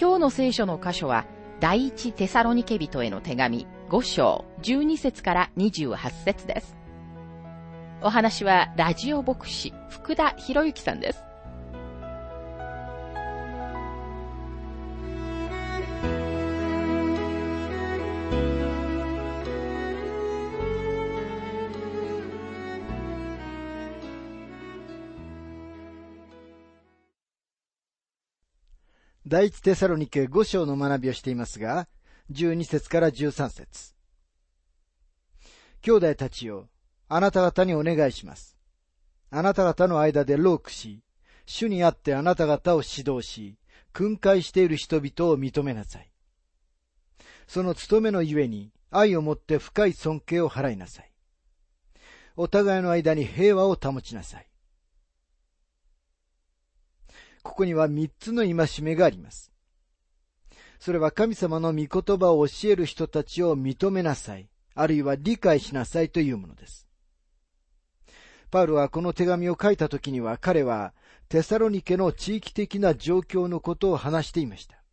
今日の聖書の箇所は、第一テサロニケ人への手紙5章12節から28節です。お話はラジオ牧師福田博之さんです。第一テサロニケ5章の学びをしていますが、12節から13節兄弟たちよ、あなた方にお願いします。あなた方の間でロークし、主にあってあなた方を指導し、訓戒している人々を認めなさい。その務めのゆえに、愛をもって深い尊敬を払いなさい。お互いの間に平和を保ちなさい。ここには三つの戒めがあります。それは神様の御言葉を教える人たちを認めなさい、あるいは理解しなさいというものです。パウルはこの手紙を書いた時には彼はテサロニケの地域的な状況のことを話していました。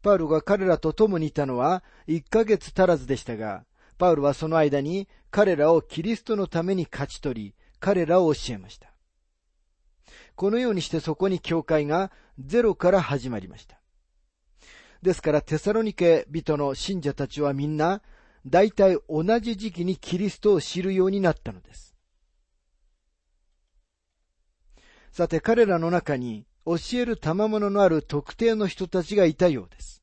パウルが彼らと共にいたのは1ヶ月足らずでしたが、パウルはその間に彼らをキリストのために勝ち取り、彼らを教えました。このようにしてそこに教会がゼロから始まりました。ですからテサロニケ人の信者たちはみんな大体同じ時期にキリストを知るようになったのです。さて彼らの中に教える賜物のある特定の人たちがいたようです。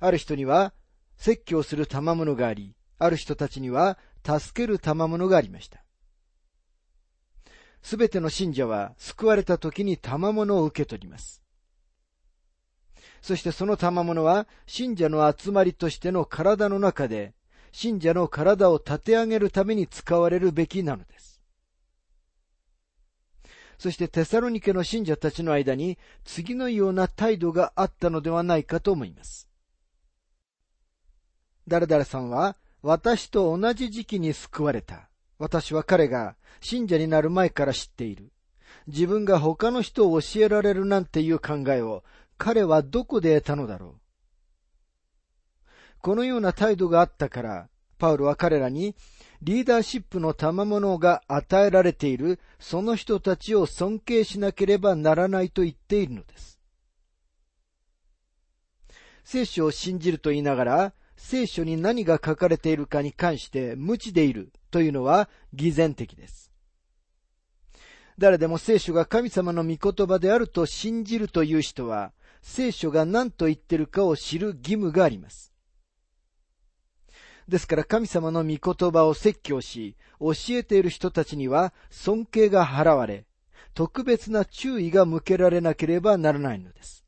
ある人には説教する賜物があり、ある人たちには助ける賜物がありました。すべての信者は救われた時に賜物を受け取ります。そしてその賜物は信者の集まりとしての体の中で信者の体を立て上げるために使われるべきなのです。そしてテサロニケの信者たちの間に次のような態度があったのではないかと思います。誰々さんは私と同じ時期に救われた。私は彼が信者になる前から知っている。自分が他の人を教えられるなんていう考えを彼はどこで得たのだろう。このような態度があったから、パウロは彼らにリーダーシップの賜物が与えられているその人たちを尊敬しなければならないと言っているのです。聖書を信じると言いながら、聖書に何が書かれているかに関して無知でいるというのは偽善的です。誰でも聖書が神様の御言葉であると信じるという人は、聖書が何と言ってるかを知る義務があります。ですから神様の御言葉を説教し、教えている人たちには尊敬が払われ、特別な注意が向けられなければならないのです。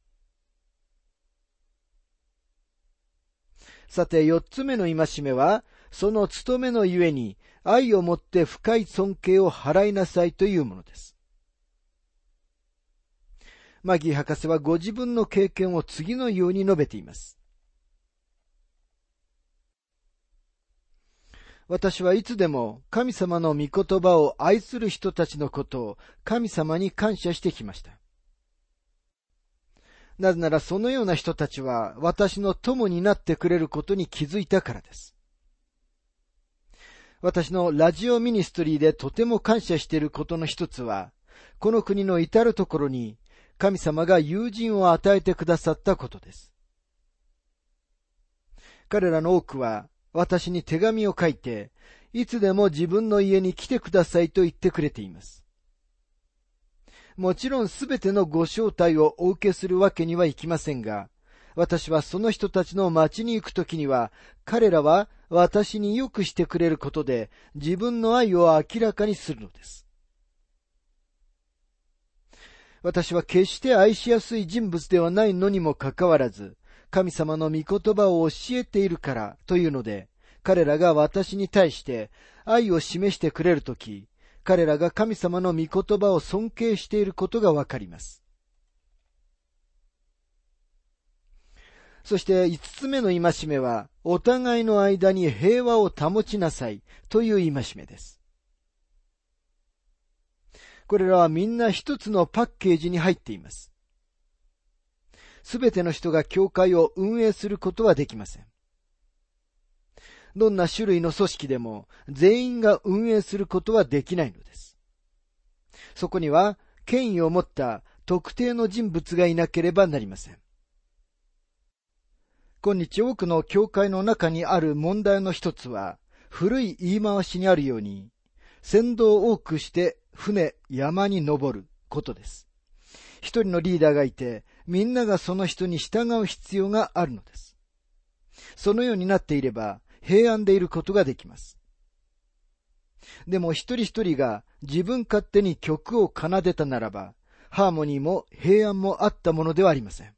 さて、四つ目の戒めは、その務めのゆえに愛をもって深い尊敬を払いなさいというものです。マギー博士はご自分の経験を次のように述べています。私はいつでも神様の御言葉を愛する人たちのことを神様に感謝してきました。なぜならそのような人たちは私の友になってくれることに気づいたからです。私のラジオミニストリーでとても感謝していることの一つは、この国の至るところに神様が友人を与えてくださったことです。彼らの多くは私に手紙を書いて、いつでも自分の家に来てくださいと言ってくれています。もちろんすべてのご招待をお受けするわけにはいきませんが、私はその人たちの町に行くときには、彼らは私によくしてくれることで自分の愛を明らかにするのです。私は決して愛しやすい人物ではないのにもかかわらず、神様の御言葉を教えているからというので、彼らが私に対して愛を示してくれるとき、彼らが神様の御言葉を尊敬していることがわかります。そして五つ目の戒めは、お互いの間に平和を保ちなさいという戒めです。これらはみんな一つのパッケージに入っています。すべての人が教会を運営することはできません。どんな種類の組織でも全員が運営することはできないのです。そこには権威を持った特定の人物がいなければなりません。今日多くの教会の中にある問題の一つは、古い言い回しにあるように、先導を多くして船、山に登ることです。一人のリーダーがいて、みんながその人に従う必要があるのです。そのようになっていれば、平安でいることができます。でも一人一人が自分勝手に曲を奏でたならば、ハーモニーも平安もあったものではありません。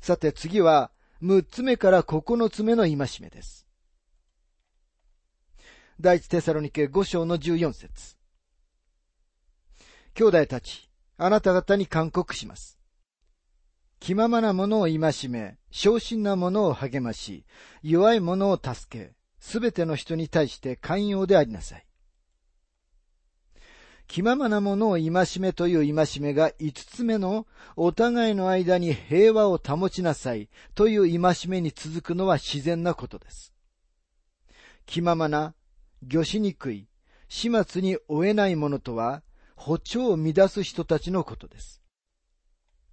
さて次は、六つ目から九つ目の戒めです。第一テサロニケ五章の十四節。兄弟たち、あなた方に勧告します。気ままな者を戒め、昇進な者を励まし、弱い者を助け、すべての人に対して寛容でありなさい。気ままな者を戒めという戒めが五つ目のお互いの間に平和を保ちなさいという戒めに続くのは自然なことです。気ままな、魚しにくい、始末に追えない者とは、歩調を乱す人たちのことです。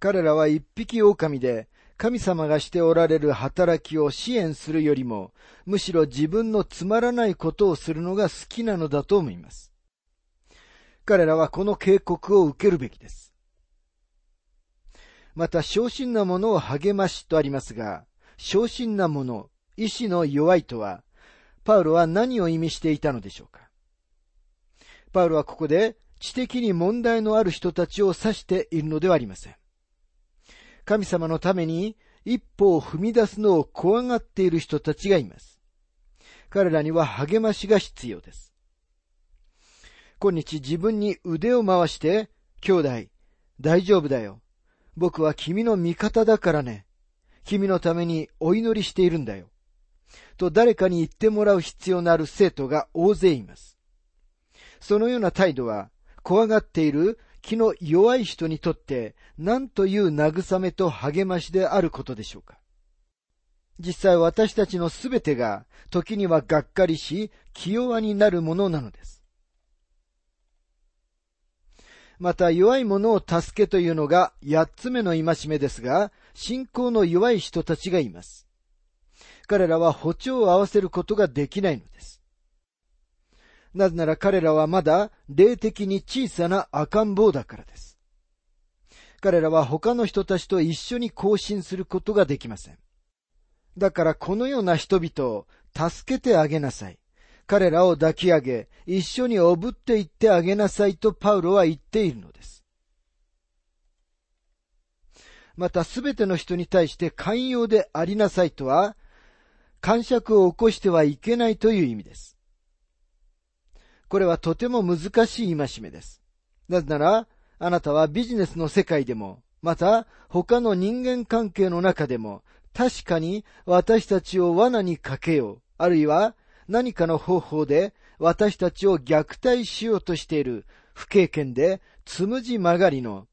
彼らは一匹狼で、神様がしておられる働きを支援するよりも、むしろ自分のつまらないことをするのが好きなのだと思います。彼らはこの警告を受けるべきです。また、昇進なものを励ましとありますが、昇進なもの、意志の弱いとは、パウロは何を意味していたのでしょうかパウロはここで知的に問題のある人たちを指しているのではありません。神様のために一歩を踏み出すのを怖がっている人たちがいます。彼らには励ましが必要です。今日自分に腕を回して、兄弟、大丈夫だよ。僕は君の味方だからね。君のためにお祈りしているんだよ。と誰かに言ってもらう必要のある生徒が大勢います。そのような態度は、怖がっている気の弱い人にとって何という慰めと励ましであることでしょうか？実際私たちのすべてが時にはがっかりし、気弱になるものなのです。また弱い者を助けというのが八つ目の戒めですが、信仰の弱い人たちがいます。彼らは歩調を合わせることができないのです。なぜなら彼らはまだ霊的に小さな赤ん坊だからです。彼らは他の人たちと一緒に行進することができません。だからこのような人々を助けてあげなさい。彼らを抱き上げ、一緒におぶっていってあげなさいとパウロは言っているのです。またすべての人に対して寛容でありなさいとは、感触を起こしてはいけないという意味です。これはとても難しい戒めです。なぜなら、あなたはビジネスの世界でも、また他の人間関係の中でも、確かに私たちを罠にかけよう、あるいは何かの方法で私たちを虐待しようとしている不経験でつむじ曲がりの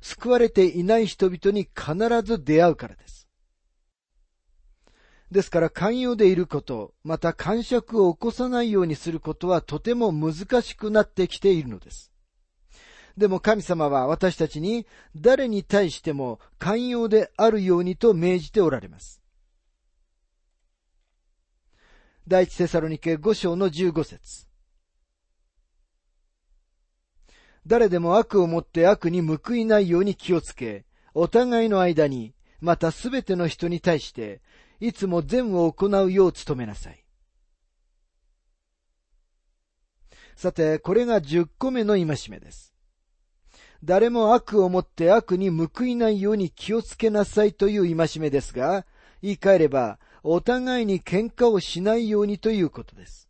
救われていない人々に必ず出会うからです。ですから寛容でいること、また感触を起こさないようにすることはとても難しくなってきているのです。でも神様は私たちに誰に対しても寛容であるようにと命じておられます。第一テサロニケ5章の15節誰でも悪をもって悪に報いないように気をつけ、お互いの間に、またすべての人に対して、いつも善を行うよう努めなさい。さて、これが10個目の戒めです。誰も悪をもって悪に報いないように気をつけなさいという戒めですが、言い換えれば、お互いに喧嘩をしないようにということです。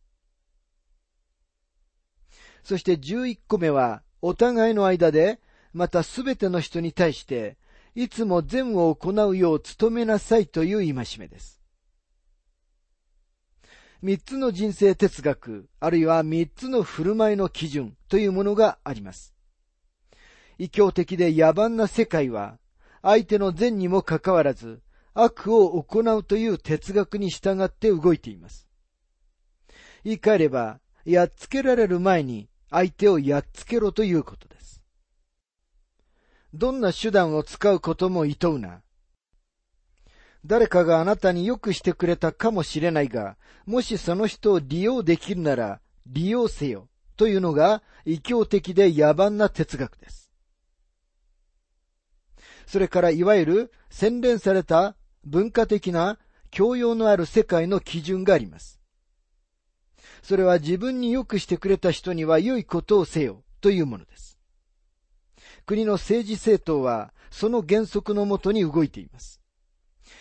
そして11個目は、お互いの間で、またすべての人に対して、いつも善を行うよう努めなさいという戒めです。三つの人生哲学、あるいは三つの振る舞いの基準というものがあります。異教的で野蛮な世界は、相手の善にもかかわらず、悪を行うという哲学に従って動いています。言い換えれば、やっつけられる前に相手をやっつけろということ。どんな手段を使うことも厭うな。誰かがあなたによくしてくれたかもしれないが、もしその人を利用できるなら利用せよというのが異教的で野蛮な哲学です。それからいわゆる洗練された文化的な教養のある世界の基準があります。それは自分に良くしてくれた人には良いことをせよというものです。国の政治政党はその原則のもとに動いています。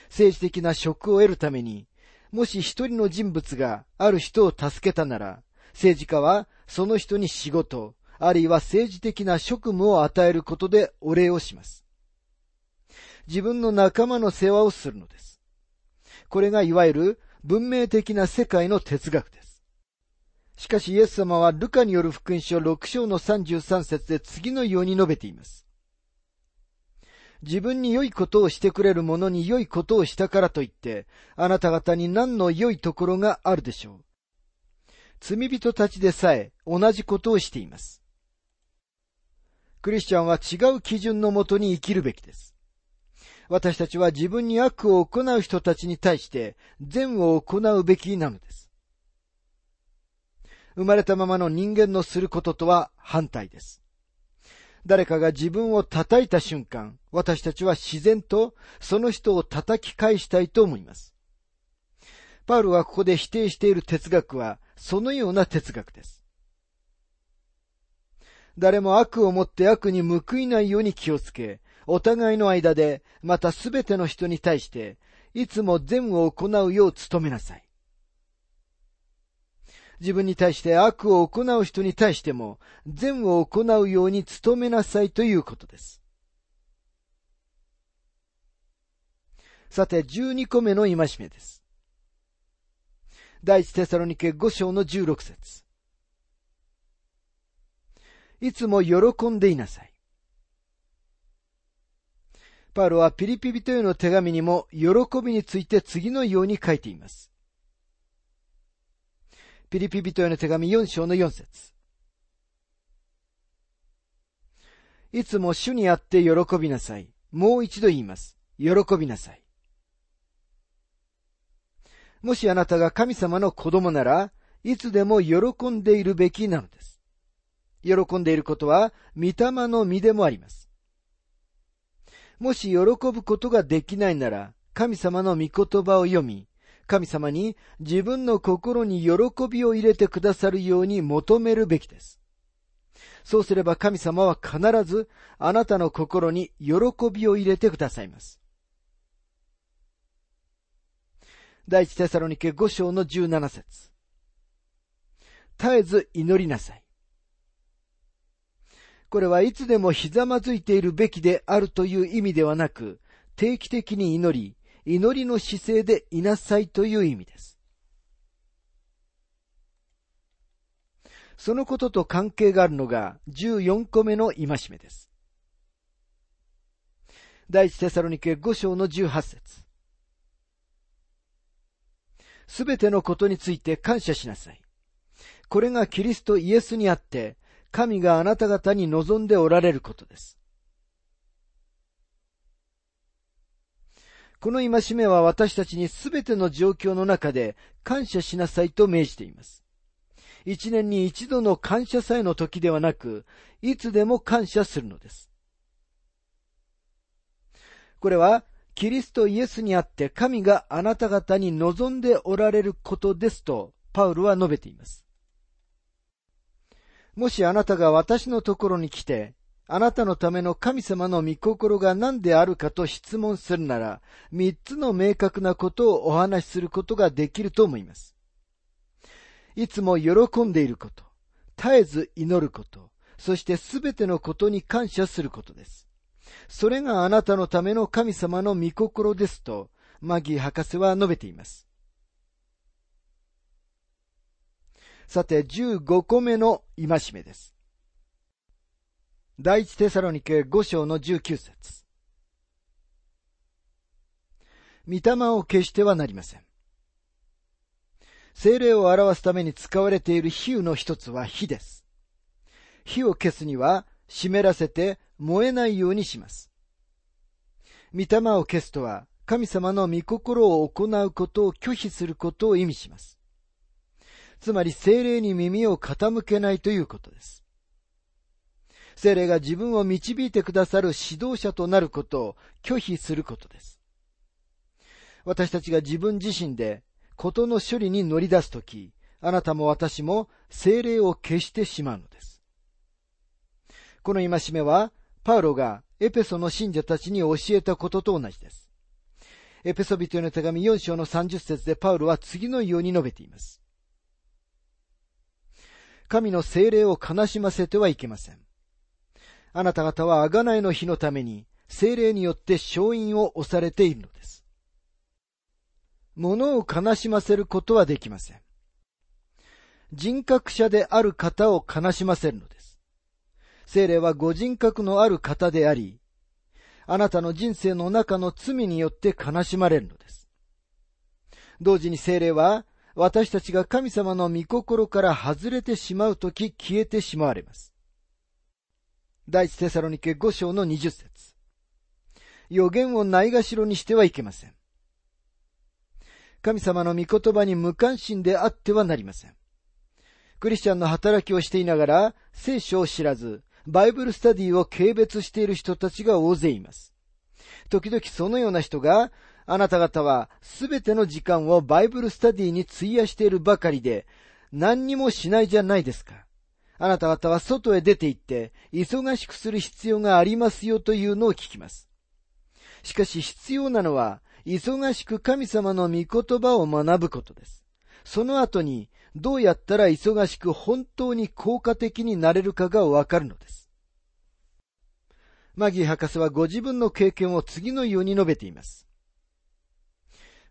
政治的な職を得るために、もし一人の人物がある人を助けたなら、政治家はその人に仕事、あるいは政治的な職務を与えることでお礼をします。自分の仲間の世話をするのです。これがいわゆる文明的な世界の哲学です。しかしイエス様はルカによる福音書6章の33節で次のように述べています。自分に良いことをしてくれる者に良いことをしたからといって、あなた方に何の良いところがあるでしょう。罪人たちでさえ同じことをしています。クリスチャンは違う基準のもとに生きるべきです。私たちは自分に悪を行う人たちに対して善を行うべきなのです。生まれたままの人間のすることとは反対です。誰かが自分を叩いた瞬間、私たちは自然とその人を叩き返したいと思います。パウルがここで否定している哲学はそのような哲学です。誰も悪をもって悪に報いないように気をつけ、お互いの間で、またすべての人に対して、いつも善を行うよう努めなさい。自分に対して悪を行う人に対しても、善を行うように努めなさいということです。さて、十二個目の戒めです。第一テサロニケ五章の十六節いつも喜んでいなさい。パウロはピリピ人への手紙にも喜びについて次のように書いています。ピリピ人への手紙4章の4節いつも主にあって喜びなさい。もう一度言います。喜びなさい。もしあなたが神様の子供なら、いつでも喜んでいるべきなのです。喜んでいることは、御霊の実でもあります。もし喜ぶことができないなら、神様の御言葉を読み、神様に自分の心に喜びを入れてくださるように求めるべきです。そうすれば神様は必ずあなたの心に喜びを入れてくださいます。第一テサロニケ5章の17節絶えず祈りなさい。これはいつでもひざまずいているべきであるという意味ではなく、定期的に祈り、祈りの姿勢でいなさいという意味です。そのことと関係があるのが14個目の戒めです。第一テサロニケ5章の18節すべてのことについて感謝しなさい。これがキリストイエスにあって神があなた方に望んでおられることです。この戒めは私たちにすべての状況の中で感謝しなさいと命じています。一年に一度の感謝祭の時ではなく、いつでも感謝するのです。これは、キリストイエスにあって神があなた方に望んでおられることですと、パウルは述べています。もしあなたが私のところに来て、あなたのための神様の御心が何であるかと質問するなら、三つの明確なことをお話しすることができると思います。いつも喜んでいること、絶えず祈ること、そしてすべてのことに感謝することです。それがあなたのための神様の御心ですと、マギー博士は述べています。さて、15個目の戒めです。第一テサロニケ5章の19節御霊を消してはなりません。精霊を表すために使われている比喩の一つは火です。火を消すには湿らせて燃えないようにします。御霊を消すとは神様の御心を行うことを拒否することを意味します。つまり精霊に耳を傾けないということです。精霊が自分を導いてくださる指導者となることを拒否することです。私たちが自分自身で事の処理に乗り出すとき、あなたも私も精霊を消してしまうのです。この戒めは、パウロがエペソの信者たちに教えたことと同じです。エペソビトへの手紙4章の30節でパウロは次のように述べています。神の精霊を悲しませてはいけません。あなた方は贖いの日のために、精霊によって勝因を押されているのです。物を悲しませることはできません。人格者である方を悲しませるのです。精霊はご人格のある方であり、あなたの人生の中の罪によって悲しまれるのです。同時に精霊は、私たちが神様の御心から外れてしまうとき消えてしまわれます。第一テサロニケ5章の20節予言をないがしろにしてはいけません。神様の御言葉に無関心であってはなりません。クリスチャンの働きをしていながら、聖書を知らず、バイブルスタディを軽蔑している人たちが大勢います。時々そのような人が、あなた方はすべての時間をバイブルスタディに費やしているばかりで、何にもしないじゃないですか。あなた方は外へ出て行って、忙しくする必要がありますよというのを聞きます。しかし必要なのは、忙しく神様の御言葉を学ぶことです。その後に、どうやったら忙しく本当に効果的になれるかがわかるのです。マギー博士はご自分の経験を次のように述べています。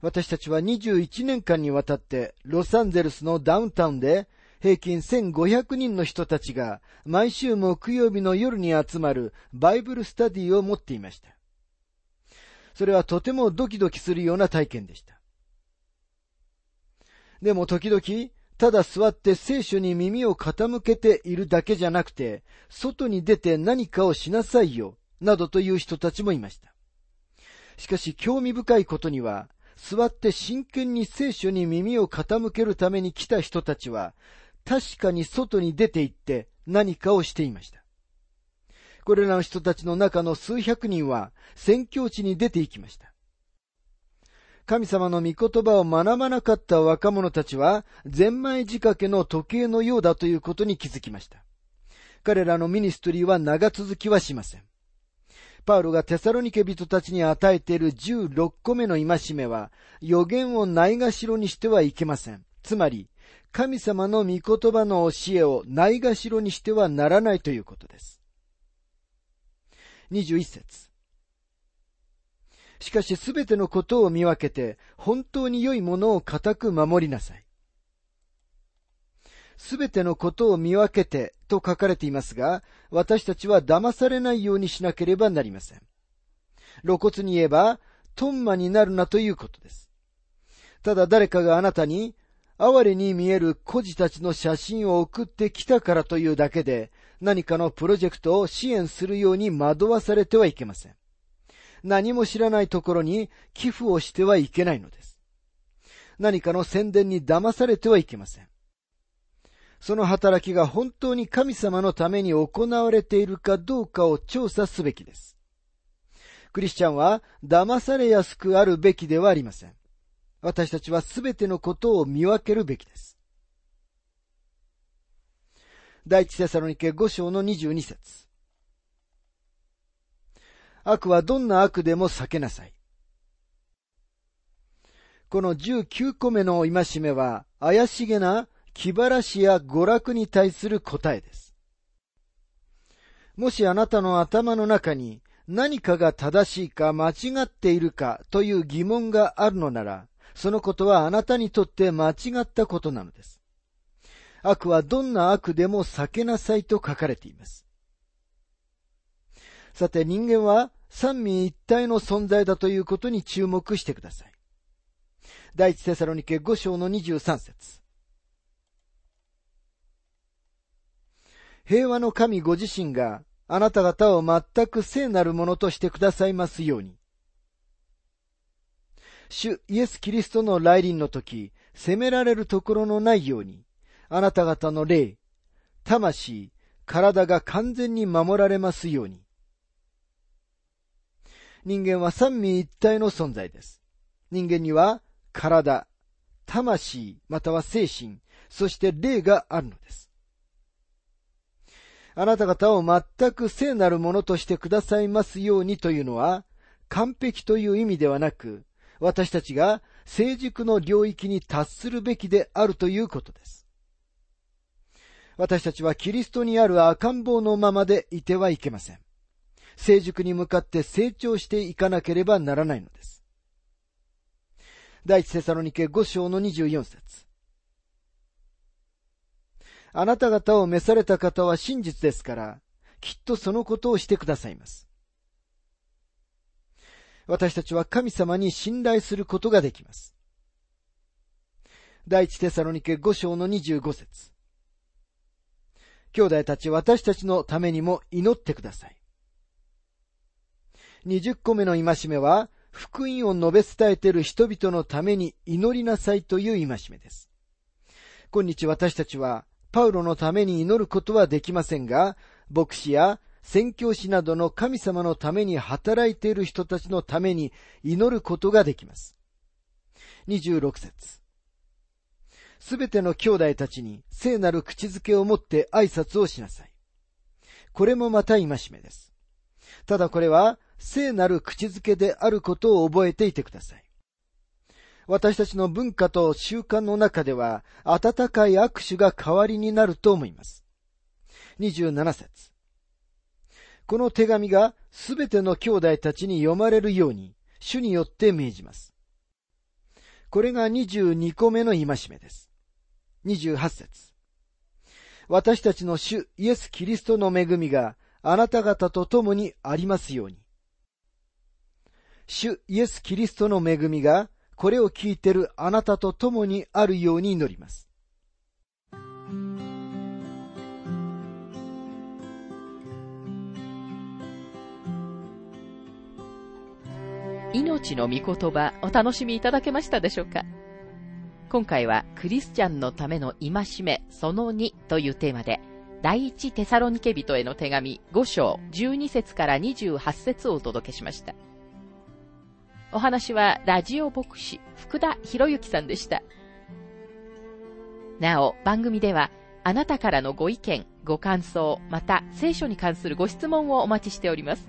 私たちは21年間にわたってロサンゼルスのダウンタウンで平均1500人の人たちが毎週木曜日の夜に集まるバイブルスタディを持っていました。それはとてもドキドキするような体験でした。でも時々、ただ座って聖書に耳を傾けているだけじゃなくて、外に出て何かをしなさいよ、などという人たちもいました。しかし興味深いことには、座って真剣に聖書に耳を傾けるために来た人たちは、確かに外に出て行って何かをしていました。これらの人たちの中の数百人は宣教地に出て行きました。神様の御言葉を学ばなかった若者たちは、ゼンマイ仕掛けの時計のようだということに気づきました。彼らのミニストリーは長続きはしません。パウロがテサロニケ人たちに与えている16個目の戒めは、予言をないがしろにしてはいけません。つまり、神様の御言葉の教えをないがしろにしてはならないということです。21節しかしすべてのことを見分けて、本当に良いものを固く守りなさい。すべてのことを見分けてと書かれていますが、私たちは騙されないようにしなければなりません。露骨に言えば、トンマになるなということです。ただ誰かがあなたに、哀れに見える孤児たちの写真を送ってきたからというだけで、何かのプロジェクトを支援するように惑わされてはいけません。何も知らないところに寄付をしてはいけないのです。何かの宣伝に騙されてはいけません。その働きが本当に神様のために行われているかどうかを調査すべきです。クリスチャンは騙されやすくあるべきではありません。私たちはすべてのことを見分けるべきです。第一テサロニケ5章の22節悪はどんな悪でも避けなさい。この19個目の戒めは、怪しげな気晴らしや娯楽に対する答えです。もしあなたの頭の中に何かが正しいか間違っているかという疑問があるのなら、そのことはあなたにとって間違ったことなのです。悪はどんな悪でも避けなさいと書かれています。さて人間は三位一体の存在だということに注目してください。第一テサロニケ5章の23節平和の神ご自身があなた方を全く聖なるものとしてくださいますように。主イエス・キリストの来臨の時、責められるところのないように、あなた方の霊、魂、体が完全に守られますように。人間は三位一体の存在です。人間には体、魂、または精神、そして霊があるのです。あなた方を全く聖なるものとしてくださいますようにというのは、完璧という意味ではなく、私たちが成熟の領域に達するべきであるということです。私たちはキリストにある赤ん坊のままでいてはいけません。成熟に向かって成長していかなければならないのです。第一セサロニケ5章の24節あなた方を召された方は真実ですから、きっとそのことをしてくださいます。私たちは神様に信頼することができます。第一テサロニケ5章の25節兄弟たち私たちのためにも祈ってください。20個目の戒めは、福音を述べ伝えている人々のために祈りなさいという戒めです。今日私たちは、パウロのために祈ることはできませんが、牧師や宣教師などの神様のために働いている人たちのために祈ることができます。26節すべての兄弟たちに聖なる口づけを持って挨拶をしなさい。これもまた戒めです。ただこれは聖なる口づけであることを覚えていてください。私たちの文化と習慣の中では、温かい握手が代わりになると思います。27節この手紙がすべての兄弟たちに読まれるように、主によって命じます。これが22個目の戒めです。28節私たちの主イエス・キリストの恵みがあなた方と共にありますように。主イエス・キリストの恵みが、これを聞いてるあなたと共にあるように祈ります。命の御言葉お楽しみいただけましたでしょうか？今回はクリスチャンのための戒めその2というテーマで第一テサロニケ人への手紙5章12節から28節をお届けしました。お話はラジオ牧師福田博之さんでした。なお、番組ではあなたからのご意見、ご感想、また聖書に関するご質問をお待ちしております。